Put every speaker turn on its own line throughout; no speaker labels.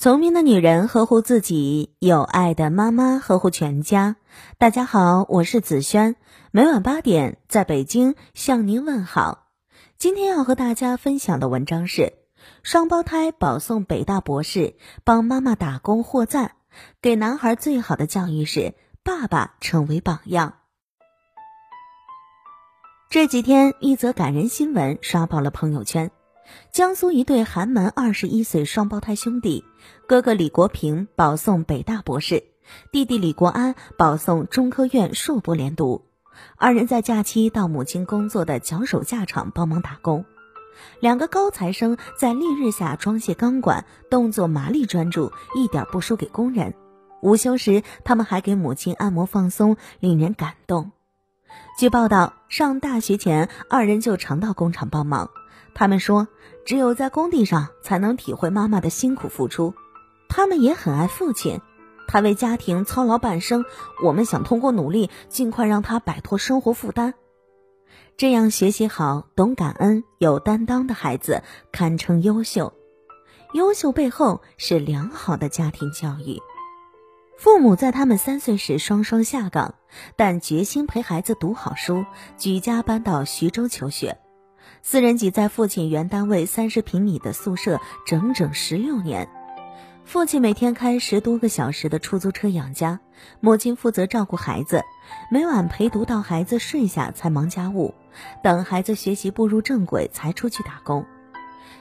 聪明的女人呵护自己，有爱的妈妈呵护全家。大家好，我是子轩，每晚八点在北京向您问好。今天要和大家分享的文章是：双胞胎保送北大博士，帮妈妈打工获赞。给男孩最好的教育是爸爸成为榜样。这几天，一则感人新闻刷爆了朋友圈。江苏一对寒门二十一岁双胞胎兄弟，哥哥李国平保送北大博士，弟弟李国安保送中科院硕博连读。二人在假期到母亲工作的脚手架厂帮忙打工。两个高材生在烈日下装卸钢管，动作麻利专注，一点不输给工人。午休时，他们还给母亲按摩放松，令人感动。据报道，上大学前，二人就常到工厂帮忙。他们说，只有在工地上才能体会妈妈的辛苦付出。他们也很爱父亲，他为家庭操劳半生，我们想通过努力尽快让他摆脱生活负担。这样学习好、懂感恩、有担当的孩子，堪称优秀。优秀背后是良好的家庭教育。父母在他们三岁时双双下岗，但决心陪孩子读好书，举家搬到徐州求学。四人挤在父亲原单位三十平米的宿舍整整十六年，父亲每天开十多个小时的出租车养家，母亲负责照顾孩子，每晚陪读到孩子睡下才忙家务，等孩子学习步入正轨才出去打工。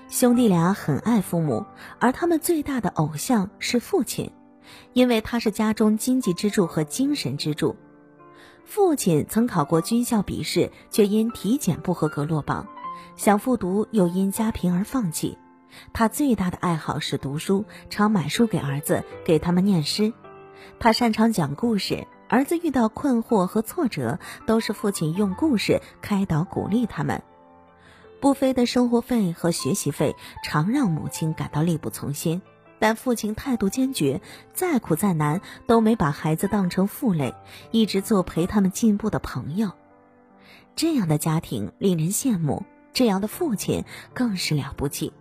兄弟俩很爱父母，而他们最大的偶像是父亲，因为他是家中经济支柱和精神支柱。父亲曾考过军校笔试，却因体检不合格落榜。想复读，又因家贫而放弃。他最大的爱好是读书，常买书给儿子，给他们念诗。他擅长讲故事，儿子遇到困惑和挫折，都是父亲用故事开导鼓励他们。不菲的生活费和学习费常让母亲感到力不从心，但父亲态度坚决，再苦再难都没把孩子当成负累，一直做陪他们进步的朋友。这样的家庭令人羡慕。这样的父亲更是了不起。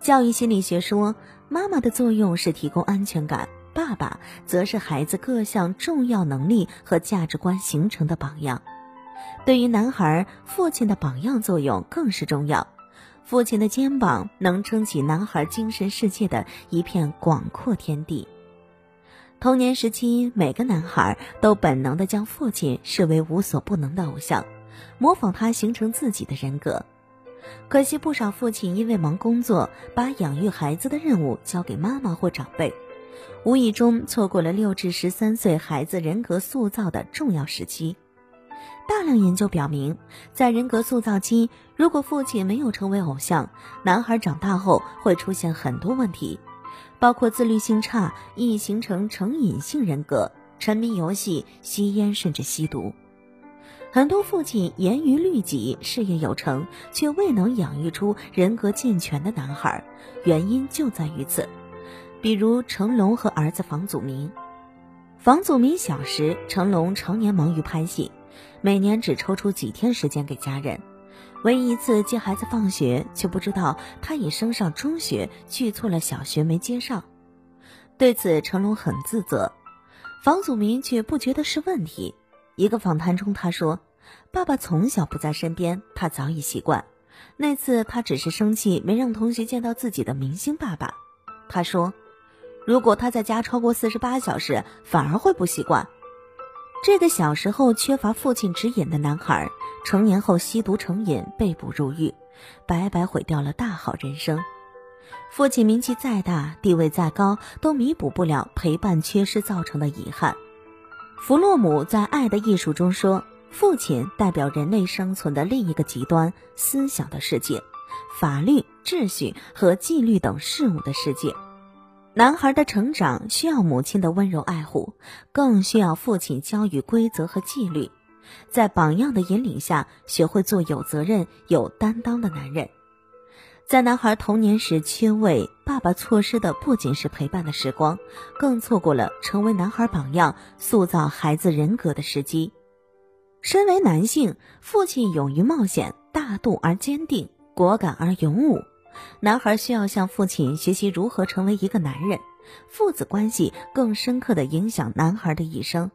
教育心理学说，妈妈的作用是提供安全感，爸爸则是孩子各项重要能力和价值观形成的榜样。对于男孩，父亲的榜样作用更是重要。父亲的肩膀能撑起男孩精神世界的一片广阔天地。童年时期，每个男孩都本能地将父亲视为无所不能的偶像。模仿他形成自己的人格，可惜不少父亲因为忙工作，把养育孩子的任务交给妈妈或长辈，无意中错过了六至十三岁孩子人格塑造的重要时期。大量研究表明，在人格塑造期，如果父亲没有成为偶像，男孩长大后会出现很多问题，包括自律性差，易形成成瘾性人格，沉迷游戏、吸烟甚至吸毒。很多父亲严于律己，事业有成，却未能养育出人格健全的男孩，原因就在于此。比如成龙和儿子房祖名。房祖名小时，成龙常年忙于拍戏，每年只抽出几天时间给家人。唯一一次接孩子放学，却不知道他已升上中学，去错了小学没接上。对此，成龙很自责，房祖名却不觉得是问题。一个访谈中，他说：“爸爸从小不在身边，他早已习惯。那次他只是生气，没让同学见到自己的明星爸爸。”他说：“如果他在家超过四十八小时，反而会不习惯。”这个小时候缺乏父亲指引的男孩，成年后吸毒成瘾，被捕入狱，白白毁掉了大好人生。父亲名气再大，地位再高，都弥补不了陪伴缺失造成的遗憾。弗洛姆在《爱的艺术》中说：“父亲代表人类生存的另一个极端——思想的世界，法律、秩序和纪律等事物的世界。男孩的成长需要母亲的温柔爱护，更需要父亲教育规则和纪律，在榜样的引领下，学会做有责任、有担当的男人。”在男孩童年时缺位，爸爸错失的不仅是陪伴的时光，更错过了成为男孩榜样、塑造孩子人格的时机。身为男性，父亲勇于冒险，大度而坚定，果敢而勇武。男孩需要向父亲学习如何成为一个男人。父子关系更深刻的影响男孩的一生。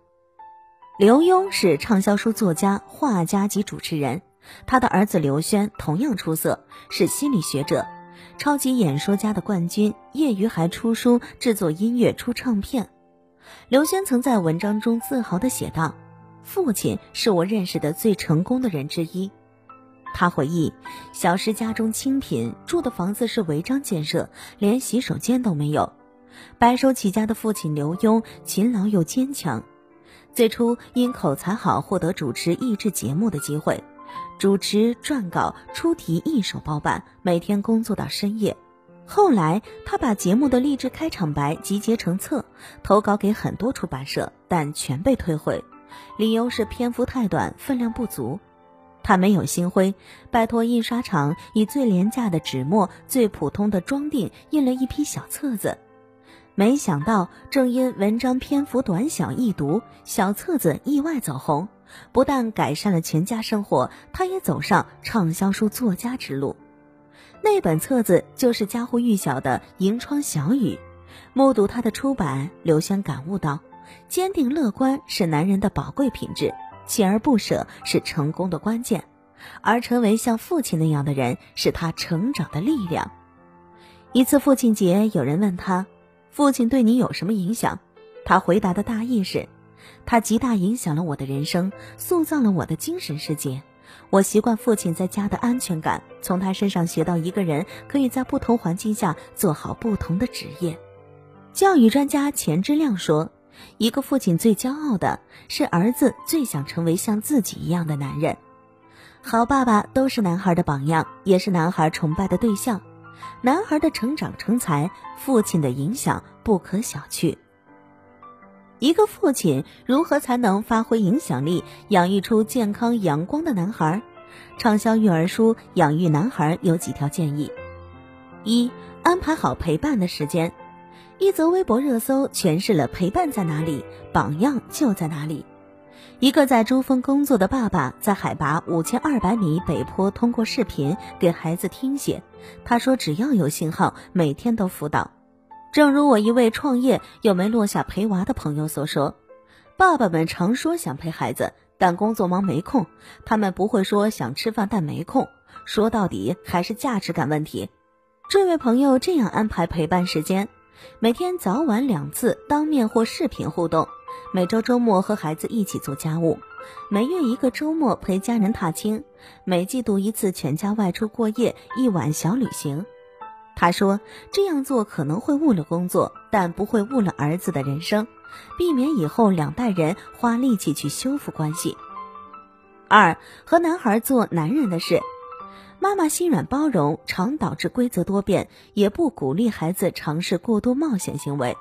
刘墉是畅销书作家、画家及主持人，他的儿子刘轩同样出色，是心理学者、超级演说家的冠军，业余还出书、制作音乐、出唱片。刘轩曾在文章中自豪地写道：“父亲是我认识的最成功的人之一。”他回忆，小时家中清贫，住的房子是违章建设，连洗手间都没有。白手起家的父亲刘墉勤劳又坚强，最初因口才好获得主持益智节目的机会，主持、撰稿、出题一手包办，每天工作到深夜。后来他把节目的励志开场白集结成册，投稿给很多出版社，但全被退回，理由是篇幅太短，分量不足。他没有心灰，拜托印刷厂以最廉价的纸墨、最普通的装订印了一批小册子。没想到，正因文章篇幅短小易读，小册子意外走红，不但改善了全家生活，他也走上畅销书作家之路。那本册子就是家喻户晓的《银窗小雨》。目睹他的出版，刘轩感悟到：坚定乐观是男人的宝贵品质，锲而不舍是成功的关键，而成为像父亲那样的人，是他成长的力量。一次父亲节，有人问他。父亲对你有什么影响？他回答的大意是：他极大影响了我的人生，塑造了我的精神世界。我习惯父亲在家的安全感，从他身上学到一个人可以在不同环境下做好不同的职业。教育专家钱之亮说：“一个父亲最骄傲的是儿子最想成为像自己一样的男人。好爸爸都是男孩的榜样，也是男孩崇拜的对象。”男孩的成长成才，父亲的影响不可小觑。一个父亲如何才能发挥影响力，养育出健康阳光的男孩？畅销育儿书《养育男孩》有几条建议：一、安排好陪伴的时间。一则微博热搜诠释了陪伴在哪里，榜样就在哪里。一个在珠峰工作的爸爸，在海拔五千二百米北坡通过视频给孩子听写。他说：“只要有信号，每天都辅导。”正如我一位创业又没落下陪娃的朋友所说：“爸爸们常说想陪孩子，但工作忙没空。他们不会说想吃饭但没空。说到底还是价值感问题。”这位朋友这样安排陪伴时间：每天早晚两次当面或视频互动。每周周末和孩子一起做家务，每月一个周末陪家人踏青，每季度一次全家外出过夜一晚小旅行。他说这样做可能会误了工作，但不会误了儿子的人生，避免以后两代人花力气去修复关系。二和男孩做男人的事，妈妈心软包容常导致规则多变，也不鼓励孩子尝试过多冒险行为。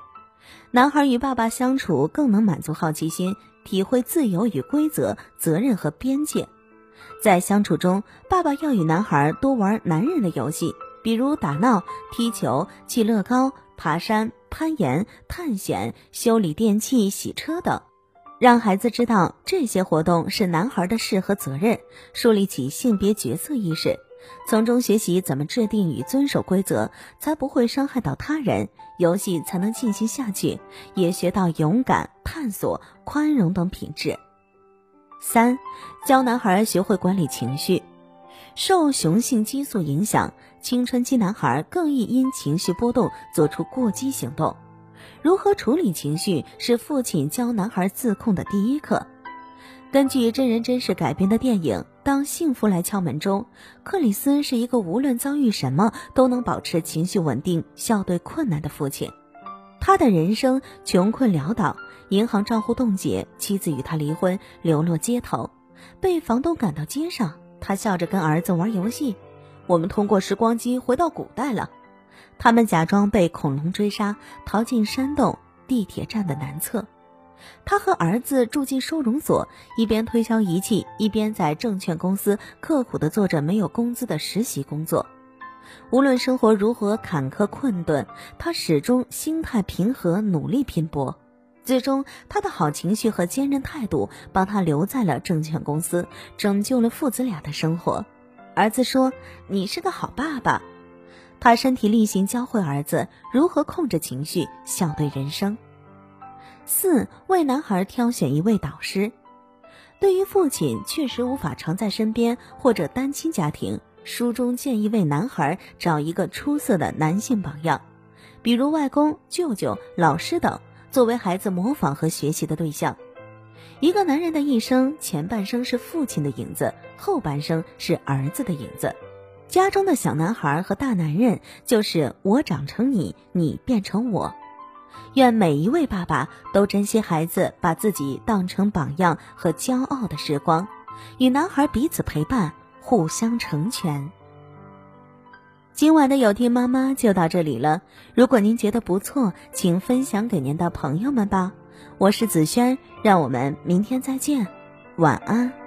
男孩与爸爸相处更能满足好奇心，体会自由与规则、责任和边界。在相处中，爸爸要与男孩多玩男人的游戏，比如打闹、踢球、砌乐高、爬山、攀岩、探险、修理电器、洗车等，让孩子知道这些活动是男孩的事和责任，树立起性别角色意识。从中学习怎么制定与遵守规则，才不会伤害到他人，游戏才能进行下去，也学到勇敢、探索、宽容等品质。三，教男孩学会管理情绪。受雄性激素影响，青春期男孩更易因情绪波动做出过激行动。如何处理情绪，是父亲教男孩自控的第一课。根据真人真事改编的电影《当幸福来敲门》中，克里斯是一个无论遭遇什么都能保持情绪稳定、笑对困难的父亲。他的人生穷困潦倒，银行账户冻结，妻子与他离婚，流落街头，被房东赶到街上。他笑着跟儿子玩游戏：“我们通过时光机回到古代了。”他们假装被恐龙追杀，逃进山洞地铁站的南侧。他和儿子住进收容所，一边推销仪器，一边在证券公司刻苦地做着没有工资的实习工作。无论生活如何坎坷困顿，他始终心态平和，努力拼搏。最终，他的好情绪和坚韧态度帮他留在了证券公司，拯救了父子俩的生活。儿子说：“你是个好爸爸。”他身体力行教会儿子如何控制情绪，笑对人生。四为男孩挑选一位导师。对于父亲确实无法常在身边或者单亲家庭，书中建议为男孩找一个出色的男性榜样，比如外公、舅舅、老师等，作为孩子模仿和学习的对象。一个男人的一生，前半生是父亲的影子，后半生是儿子的影子。家中的小男孩和大男人，就是我长成你，你变成我。愿每一位爸爸都珍惜孩子把自己当成榜样和骄傲的时光，与男孩彼此陪伴，互相成全。今晚的有听妈妈就到这里了。如果您觉得不错，请分享给您的朋友们吧。我是子轩，让我们明天再见，晚安。